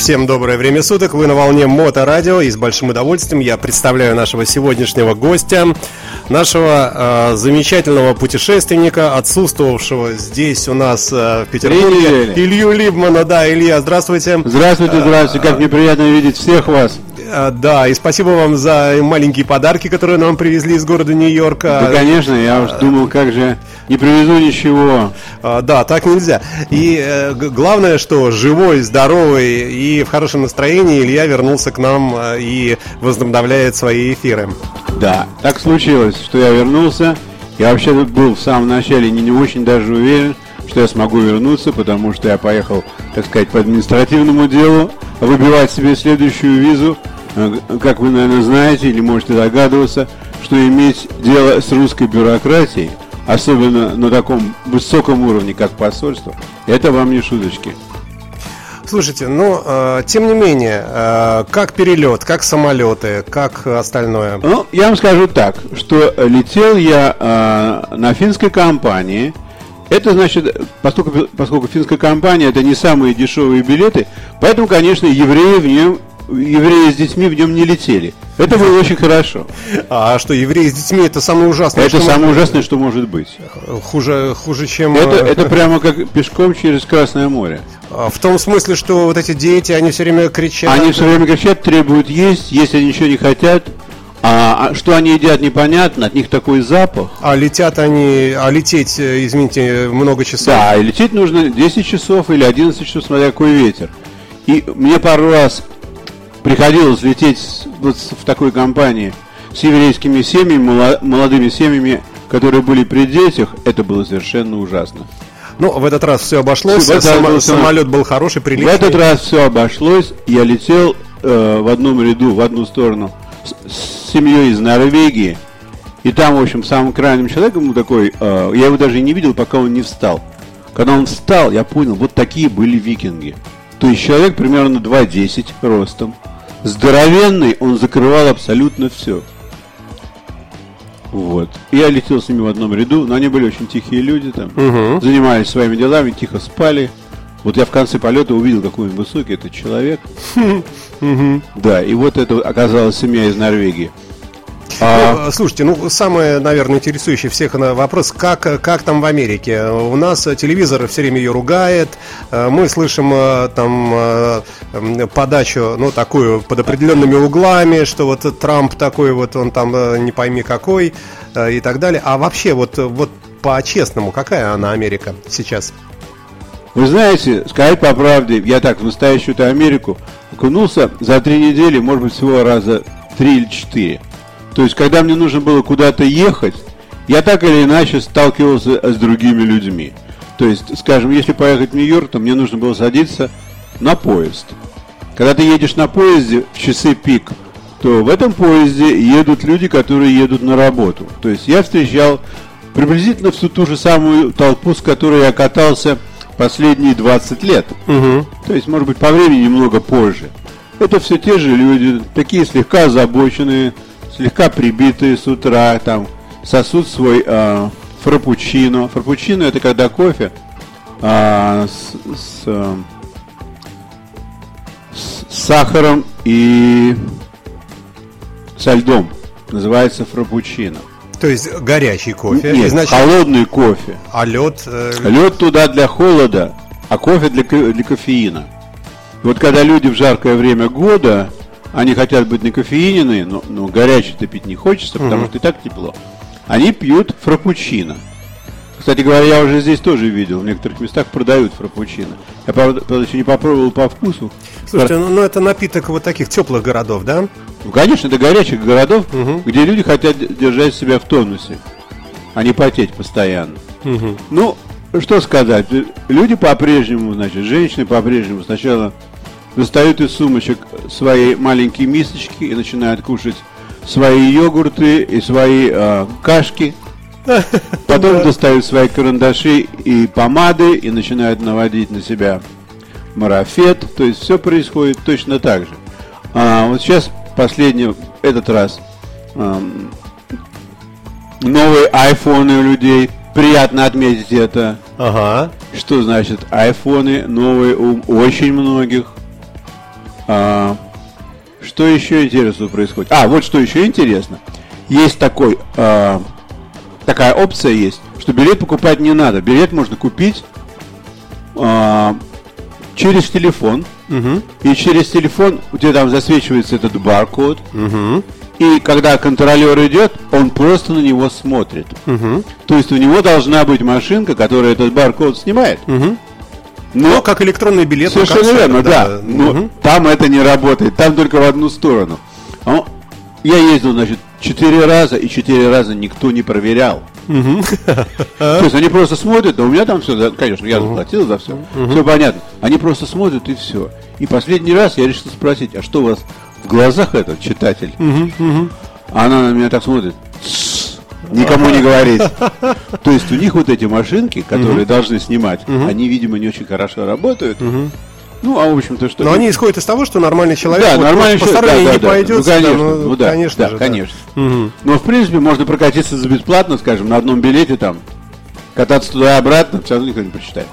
Всем доброе время суток, вы на волне Моторадио и с большим удовольствием я представляю нашего сегодняшнего гостя, нашего э, замечательного путешественника, отсутствовавшего здесь у нас э, в Петербурге, Илью Либмана. Да, Илья, здравствуйте. Здравствуйте, здравствуйте, как мне приятно видеть всех вас. А, да, и спасибо вам за маленькие подарки, которые нам привезли из города Нью-Йорка. Да, конечно, я уж думал, как же не привезу ничего. А, да, так нельзя. И э, главное, что живой, здоровый и в хорошем настроении Илья вернулся к нам э, и возобновляет свои эфиры. Да, так случилось, что я вернулся. Я вообще был в самом начале не, не очень даже уверен, что я смогу вернуться, потому что я поехал, так сказать, по административному делу, выбивать себе следующую визу как вы, наверное, знаете или можете догадываться, что иметь дело с русской бюрократией, особенно на таком высоком уровне, как посольство, это вам не шуточки. Слушайте, ну, э, тем не менее, э, как перелет, как самолеты, как остальное? Ну, я вам скажу так, что летел я э, на финской компании. Это значит, поскольку, поскольку финская компания это не самые дешевые билеты, поэтому, конечно, евреи в нем евреи с детьми в нем не летели. Это было очень хорошо. А что, евреи с детьми это самое ужасное? Это самое может... ужасное, что может быть. Хуже, хуже чем... Это, э, это прямо как пешком через Красное море. А, в том смысле, что вот эти дети, они все время кричат... Они все время кричат, требуют есть, если они ничего не хотят, а, а что они едят, непонятно, от них такой запах. А летят они, а лететь, э, извините, много часов? Да, и лететь нужно 10 часов или 11 часов, смотря какой ветер. И мне пару раз приходилось лететь вот в такой компании с еврейскими семьями, молодыми семьями, которые были при детях, это было совершенно ужасно. Ну, в этот раз все обошлось, все, Сам, был, самолет был хороший, приличный. В этот раз все обошлось, я летел э, в одном ряду, в одну сторону с, с семьей из Норвегии, и там, в общем, самым крайним человеком такой, э, я его даже не видел, пока он не встал. Когда он встал, я понял, вот такие были викинги. То есть человек примерно 2,10 ростом, здоровенный, он закрывал абсолютно все. Вот. Я летел с ними в одном ряду, но они были очень тихие люди там, угу. занимались своими делами, тихо спали. Вот я в конце полета увидел, какой он высокий этот человек. Да, и вот это оказалась семья из Норвегии. А... Ну, слушайте, ну, самое, наверное, интересующий всех вопрос, как, как там в Америке? У нас телевизор все время ее ругает, мы слышим э, там э, подачу, ну, такую под определенными углами, что вот Трамп такой вот, он там э, не пойми какой и так далее. А вообще, вот, вот по-честному, какая она Америка сейчас? Вы знаете, сказать по правде, я так в настоящую-то Америку окунулся за три недели, может быть, всего раза три или четыре. То есть, когда мне нужно было куда-то ехать, я так или иначе сталкивался с другими людьми. То есть, скажем, если поехать в Нью-Йорк, то мне нужно было садиться на поезд. Когда ты едешь на поезде в часы пик, то в этом поезде едут люди, которые едут на работу. То есть я встречал приблизительно всю ту же самую толпу, с которой я катался последние 20 лет. Угу. То есть, может быть, по времени немного позже. Это все те же люди, такие слегка озабоченные, слегка прибитые с утра, там, сосут свой э, фрапучино. Фрапучино это когда кофе э, с, с, э, с сахаром и со льдом. Называется фрапучино. То есть горячий кофе? Нет, значит... холодный кофе. А лед? Э... Лед туда для холода, а кофе для, для кофеина. Вот когда люди в жаркое время года они хотят быть накофеиненные, но, но горячий-то пить не хочется, потому что и так тепло. Они пьют фрапучино. Кстати говоря, я уже здесь тоже видел, в некоторых местах продают фрапучино. Я, правда, правда еще не попробовал по вкусу. Слушайте, ну, ну это напиток вот таких теплых городов, да? Ну, конечно, это горячих городов, угу. где люди хотят держать себя в тонусе, а не потеть постоянно. Угу. Ну, что сказать, люди по-прежнему, значит, женщины по-прежнему сначала достают из сумочек свои маленькие мисочки и начинают кушать свои йогурты и свои э, кашки. Потом достают свои карандаши и помады и начинают наводить на себя марафет. То есть все происходит точно так же. А вот сейчас последний, этот раз, эм, новые айфоны у людей. Приятно отметить это. Ага. Что значит айфоны новые у очень многих? А, что еще интересно происходит? А, вот что еще интересно. Есть такой, а, такая опция есть, что билет покупать не надо. Билет можно купить а, через телефон. Угу. И через телефон у тебя там засвечивается этот баркод. Угу. И когда контролер идет, он просто на него смотрит. Угу. То есть у него должна быть машинка, которая этот баркод снимает. Угу. Но Ну, как электронный билет. Совершенно верно, всегда, да. Но Мгм. там это не работает, там только в одну сторону. А Я ездил, значит, четыре раза, и четыре раза никто не проверял. То есть они просто смотрят, а у меня там все, конечно, я заплатил за все, все понятно. Они просто смотрят и все. И последний раз я решил спросить, а что у вас в глазах этот читатель? Она на меня так смотрит. «Тссс, Никому не говорить. То есть у них вот эти машинки, которые должны снимать, они, видимо, не очень хорошо работают. Ну, а в общем-то, что... Но они исходят из того, что нормальный человек Да, вот нормальный по человек, сторонней да, не да, да. пойдет. Ну, сюда, конечно, ну, ну, да, конечно да, же, конечно. Мгм. Но, в принципе, можно прокатиться за бесплатно, скажем, на одном билете там, кататься туда и обратно, все равно никто не прочитает.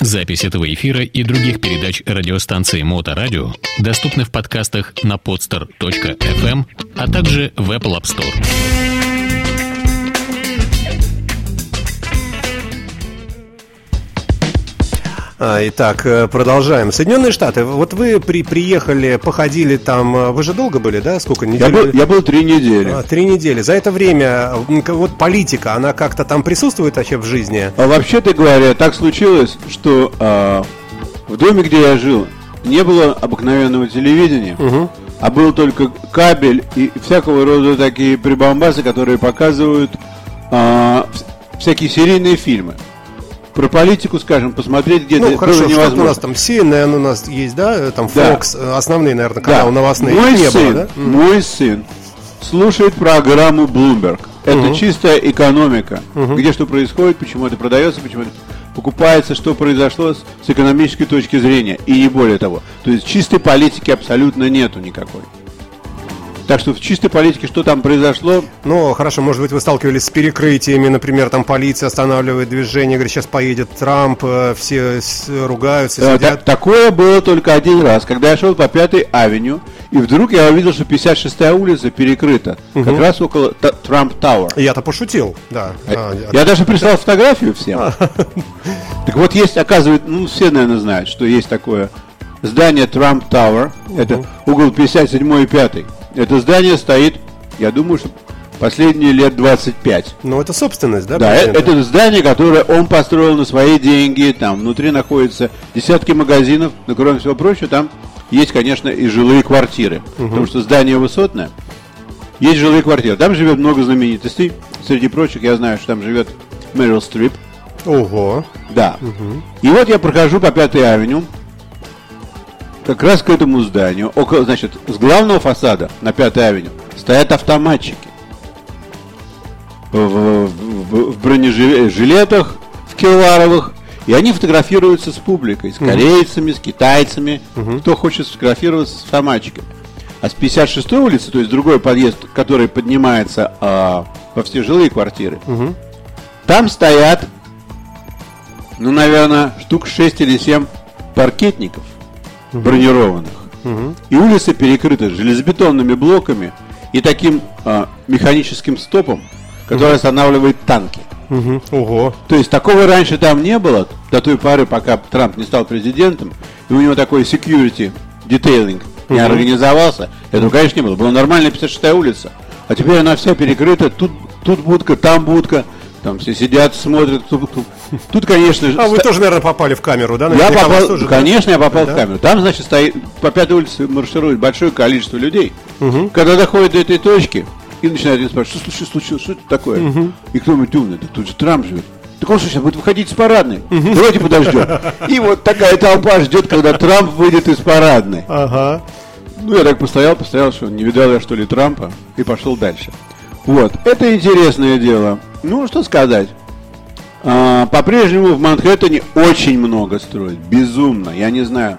Запись этого эфира и других передач радиостанции Моторадио доступны в подкастах на podster.fm, а также в Apple App Store. Итак, э, продолжаем. Соединенные Штаты. Вот вы при, приехали, походили там. э, Вы же долго были, да? Сколько Я недель? был, я был три недели. А, Три недели. За это время вот политика, она как-то там присутствует вообще в жизни? А вообще-то говоря, так случилось, что а, в доме, где я жил, не было обыкновенного телевидения, а был только кабель и всякого рода такие прибамбасы, которые показывают а, вс- всякие серийные фильмы. Про политику, скажем, посмотреть где-то Ну, хорошо, было невозможно. у нас там CNN у нас есть, да? э, Там Да. Fox, э, основные, наверное, Да. каналы новостные. Мой не сын, было, да? Мой сын слушает программу Bloomberg. Это чистая экономика. Где что происходит, почему это продается, почему это покупается, что произошло с, с экономической точки зрения. И не более того. То есть чистой политики абсолютно нету никакой. Так что в чистой политике что там произошло, Ну, хорошо, может быть, вы сталкивались с перекрытиями, например, там полиция останавливает движение, говорит, сейчас поедет Трамп, э, все ругаются, Э, сидят. та- такое было только один раз, когда я шел по Пятой авеню, и вдруг я увидел, что 56-я улица перекрыта, как раз около Трамп Тауэр. Я-то пошутил, да. А, Я даже прислал фотографию всем. Так вот, есть, оказывается, ну, все, наверное, знают, что есть такое здание Трамп Тауэр. Это угол 57 и 5. Это здание стоит, я думаю, что последние лет 25. Ну, это собственность, да? Да, президента? это здание, которое он построил на свои деньги. Там внутри находятся десятки магазинов, но кроме всего прочего, там есть, конечно, и жилые квартиры. Потому что здание высотное. Есть жилые квартиры. Там живет много знаменитостей. Среди прочих, я знаю, что там живет Мэрил Стрип. Ого. Да. И вот я прохожу по Пятой авеню, как раз к этому зданию, около, значит, с главного фасада на Пятой авеню стоят автоматчики. В, в- в- бронежилетах, в кевларовых, и они фотографируются с публикой, с корейцами, с китайцами, кто хочет сфотографироваться с автоматчиками. А с 56-й улицы, то есть другой подъезд, который поднимается а, во все жилые квартиры, там стоят ну, наверное, штук 6 или 7 паркетников бронированных. И улица перекрыта железобетонными блоками и таким а, механическим стопом, который останавливает танки. Мгм. Ого. То есть такого раньше там не было, до той поры, пока Трамп не стал президентом, и у него такой security detailing не организовался, этого, конечно, не было. Была нормальная 56-я улица, а теперь она вся перекрыта, тут, тут будка, там будка, там все сидят, смотрят. Тут, тут. Тут, конечно же... А вы тоже, наверное, попали в камеру, да? я Наверняка попал, тоже, да? конечно, я попал Да? в камеру. Там, значит, стоит, по пятой улице марширует большое количество людей. Когда доходит до этой точки, и начинают меня спрашивать, что случилось, случилось, что это такое? И кто-нибудь умный, да тут же Трамп живет. Так он что, сейчас будет выходить из парадной? Давайте подождем. И вот такая толпа ждет, когда Трамп выйдет из парадной. Ага. Ну, я так постоял, постоял, что не видал я, что ли, Трампа, и пошел дальше. Вот, это интересное дело. Ну, что сказать. А, по-прежнему в Манхэттене очень много строят, безумно. Я не знаю,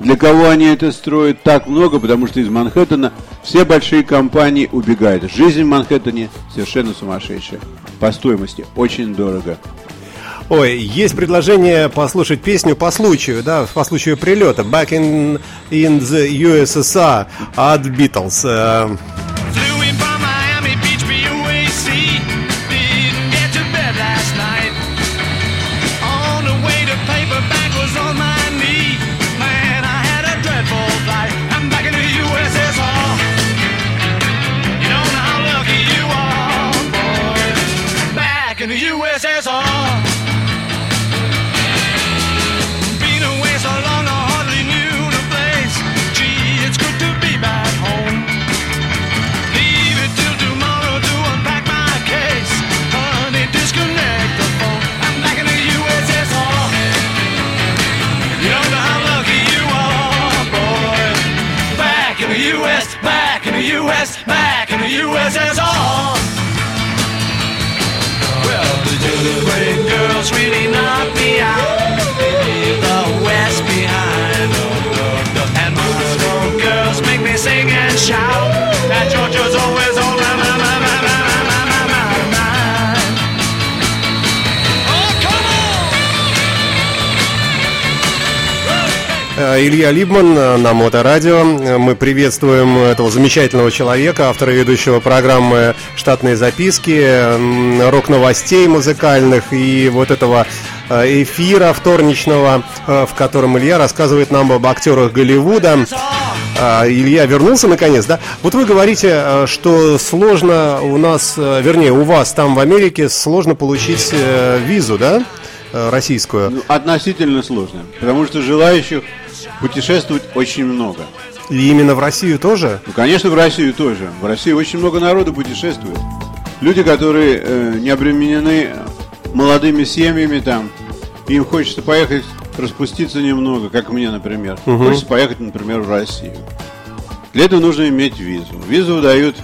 для кого они это строят так много, потому что из Манхэттена все большие компании убегают. Жизнь в Манхэттене совершенно сумасшедшая. По стоимости очень дорого. Ой, есть предложение послушать песню по случаю, да, по случаю прилета. Back in, in the USSR от Beatles. Э, really Илья Либман на Моторадио. Мы приветствуем этого замечательного человека, автора ведущего программы «Штатные записки», рок-новостей музыкальных и вот этого э, эфира вторничного, э, в котором Илья рассказывает нам об актерах Голливуда. А, Илья вернулся наконец, да? Вот вы говорите, э, что сложно у нас, вернее, у вас там в Америке сложно получить визу, да? Российскую. Ну, относительно сложно, потому что желающих путешествовать очень много. И именно в Россию тоже? Ну, конечно, в Россию тоже. В России очень много народу путешествует. Люди, которые э, не обременены молодыми семьями там, им хочется поехать распуститься немного, как мне, например. Угу. Хочется поехать, например, в Россию. Для этого нужно иметь визу. Визу дают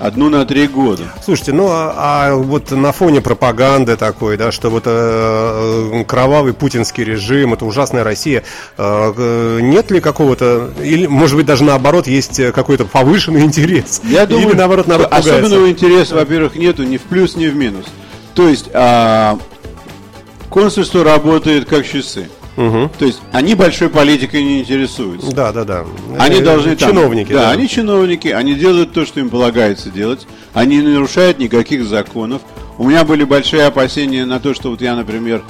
Одну на три года. Слушайте, ну а, а вот на фоне пропаганды такой, да, что вот э, кровавый путинский режим, это ужасная Россия, э, э, нет ли какого-то, или может быть даже наоборот есть какой-то повышенный интерес? Я думаю, или, наоборот народ особенного пугается? интереса, во-первых, нету ни в плюс, ни в минус. То есть э, консульство работает как часы. Угу. То есть они большой политикой не интересуются. Да, да, да. Они э, должны чиновники. Там, да, да, они чиновники, они делают то, что им полагается делать. Они не нарушают никаких законов. У меня были большие опасения на то, что вот я, например,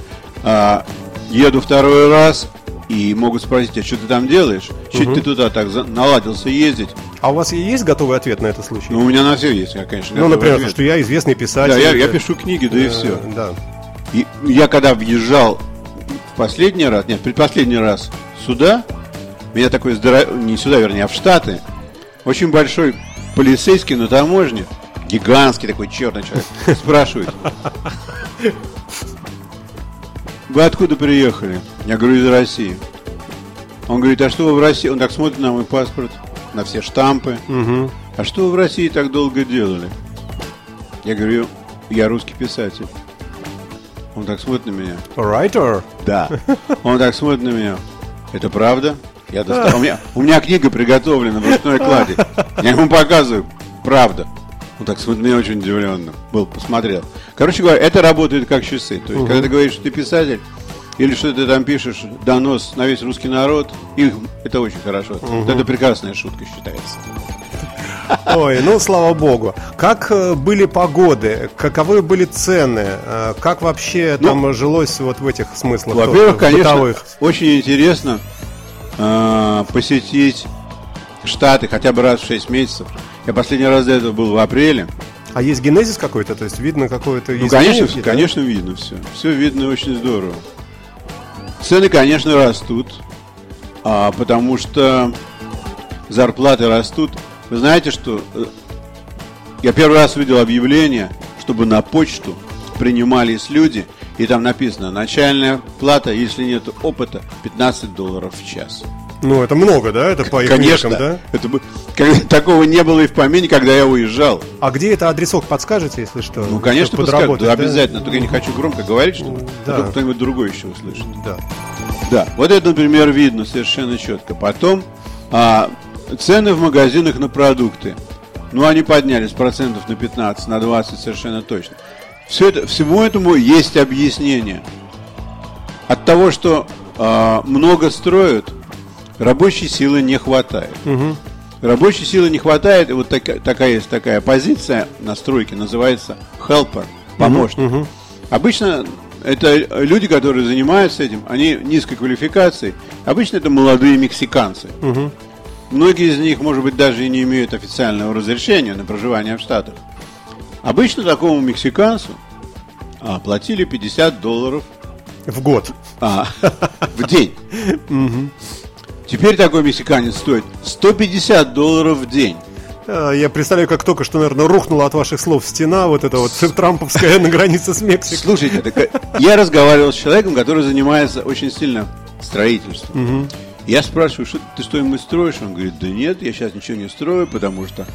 э, еду второй раз и могут спросить, а что ты там делаешь? Чуть угу. ты туда так наладился ездить? А у вас есть готовый ответ на этот случай? Ну, у меня на все есть, я, конечно. Ну, например, ответ. что я известный писатель. Да, я, я пишу книги, да и э, все. Да. И я когда въезжал последний раз, нет, предпоследний раз сюда, меня такой здоров... не сюда, вернее, а в Штаты, очень большой полицейский на таможне, гигантский такой черный человек, спрашивает, вы откуда приехали? Я говорю, из России. Он говорит, а что вы в России? Он так смотрит на мой паспорт, на все штампы. Угу. А что вы в России так долго делали? Я говорю, я русский писатель. Он так смотрит на меня. Writer? Да. Он так смотрит на меня. Это правда? Я достал. У меня, у меня книга приготовлена в ручной кладе. Я ему показываю. Правда. Он так смотрит на меня очень удивленно. Был, посмотрел. Короче говоря, это работает как часы. То есть, угу. когда ты говоришь, что ты писатель, или что ты там пишешь донос на весь русский народ, их, это очень хорошо. Угу. Это прекрасная шутка считается. Ой, ну слава богу. Как э, были погоды? Каковы были цены? Э, как вообще ну, там жилось вот в этих смыслах? Во-первых, конечно, бытовых? очень интересно э, посетить Штаты хотя бы раз в 6 месяцев. Я последний раз до этого был в апреле. А есть генезис какой-то? То есть видно какое-то Ну, конечно, все, конечно, видно все. Все видно очень здорово. Цены, конечно, растут, а, потому что зарплаты растут. Вы знаете, что э, я первый раз видел объявление, чтобы на почту принимались люди, и там написано, начальная плата, если нет опыта, 15 долларов в час. Ну, это много, да? Это по их Конечно, меркам, да? Это, как, такого не было и в помине, когда я уезжал. А где это адресок подскажете, если что? Ну, конечно, подскажут, да, обязательно. Только я не хочу громко говорить, чтобы да. кто-нибудь другой еще услышит. Да. Да, вот это, например, видно совершенно четко. Потом а, Цены в магазинах на продукты. Ну, они поднялись процентов на 15, на 20 совершенно точно. Все это, всему этому есть объяснение. от того, что э, много строят, рабочей силы не хватает. Угу. Рабочей силы не хватает, и вот так, такая есть такая позиция на стройке, называется helper, помощник. Угу, угу. Обычно это люди, которые занимаются этим, они низкой квалификации. Обычно это молодые мексиканцы. Угу. Многие из них, может быть, даже и не имеют официального разрешения на проживание в Штатах. Обычно такому мексиканцу а, платили 50 долларов в год. А, в день. Теперь такой мексиканец стоит 150 долларов в день. А, я представляю, как только что, наверное, рухнула от ваших слов стена, вот эта вот трамповская на границе с Мексикой. Слушайте, так, я разговаривал с человеком, который занимается очень сильно строительством. Угу. Я спрашиваю, что ты что-нибудь строишь? Он говорит, да нет, я сейчас ничего не строю, потому что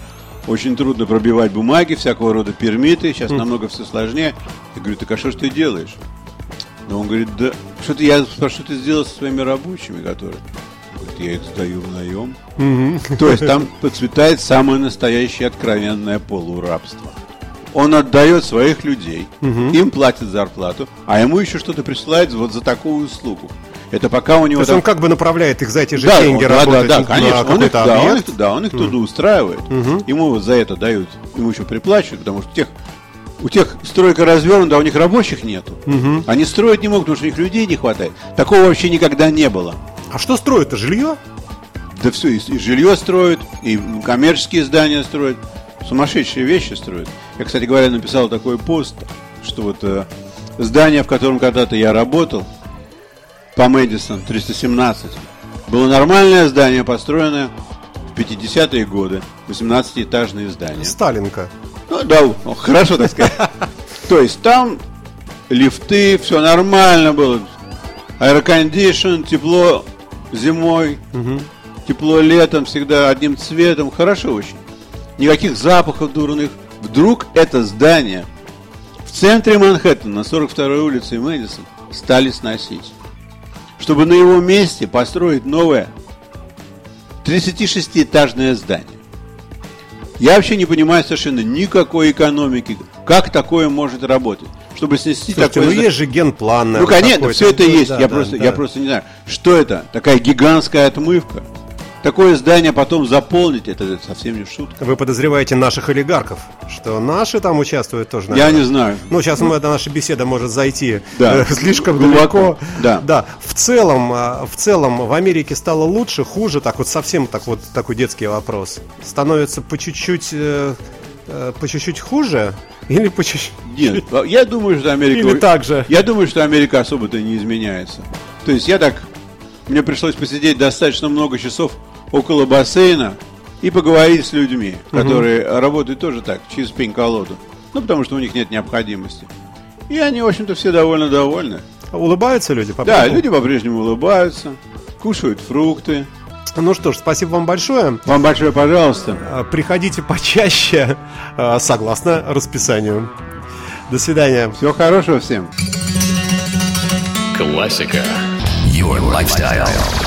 очень трудно пробивать бумаги, всякого рода пермиты, сейчас mm. намного все сложнее. Я говорю, так а что ж ты делаешь? Но он говорит, да, что ты, я спрашиваю, что ты сделал со своими рабочими, которые? Говорит, я их сдаю в наем. Mm-hmm. То есть там процветает самое настоящее откровенное полурабство. Он отдает своих людей, угу. им платит зарплату, а ему еще что-то присылает вот за такую услугу. Это пока у него... То есть там... он как бы направляет их за эти же да, деньги он, работать да, да, да, конечно. Он их, да, он их, да, он их туда устраивает. Угу. Ему вот за это дают, ему еще приплачивают, потому что тех, у тех стройка развернута, а у них рабочих нету. Угу. Они строить не могут, потому что у них людей не хватает. Такого вообще никогда не было. А что строят-то? Жилье? Да все, и, и жилье строят, и коммерческие здания строят. Сумасшедшие вещи строят. Я, кстати говоря, написал такой пост, что вот э, здание, в котором когда-то я работал, по Мэдисон 317. Было нормальное здание, построенное в 50-е годы. 18-этажное здание. Сталинка. Ну да, хорошо так сказать. То есть там лифты, все нормально было. Аэрокондишн, тепло зимой, тепло летом, всегда одним цветом. Хорошо очень. Никаких запахов дурных. Вдруг это здание в центре Манхэттена, на 42-й улице Мэдисон, стали сносить чтобы на его месте построить новое 36-этажное здание. Я вообще не понимаю совершенно никакой экономики. Как такое может работать? Чтобы снести Слушайте, такое... ну есть же генплан. Ну, конечно, все это есть. Да, я, да, просто, да. я просто не знаю, что это? Такая гигантская отмывка – такое здание потом заполнить, это совсем не шутка. Вы подозреваете наших олигархов, что наши там участвуют тоже? Наверное? Я не знаю. Ну, сейчас ну, эта наша беседа может зайти да. э, слишком глубоко. Да. да. В целом, э, в целом в Америке стало лучше, хуже, так вот совсем так вот такой детский вопрос. Становится по чуть-чуть э, э, по чуть-чуть хуже или по чуть-чуть? Нет, я думаю, что Америка... Или так же? Я думаю, что Америка особо-то не изменяется. То есть я так... Мне пришлось посидеть достаточно много часов около бассейна и поговорить с людьми, которые угу. работают тоже так, через пень-колоду. Ну, потому что у них нет необходимости. И они, в общем-то, все довольно довольны. Улыбаются люди по-прежнему? Да, люди по-прежнему улыбаются, кушают фрукты. Ну что ж, спасибо вам большое. Вам большое, пожалуйста. А, приходите почаще, а, согласно расписанию. До свидания. Всего хорошего всем. Классика. Your lifestyle.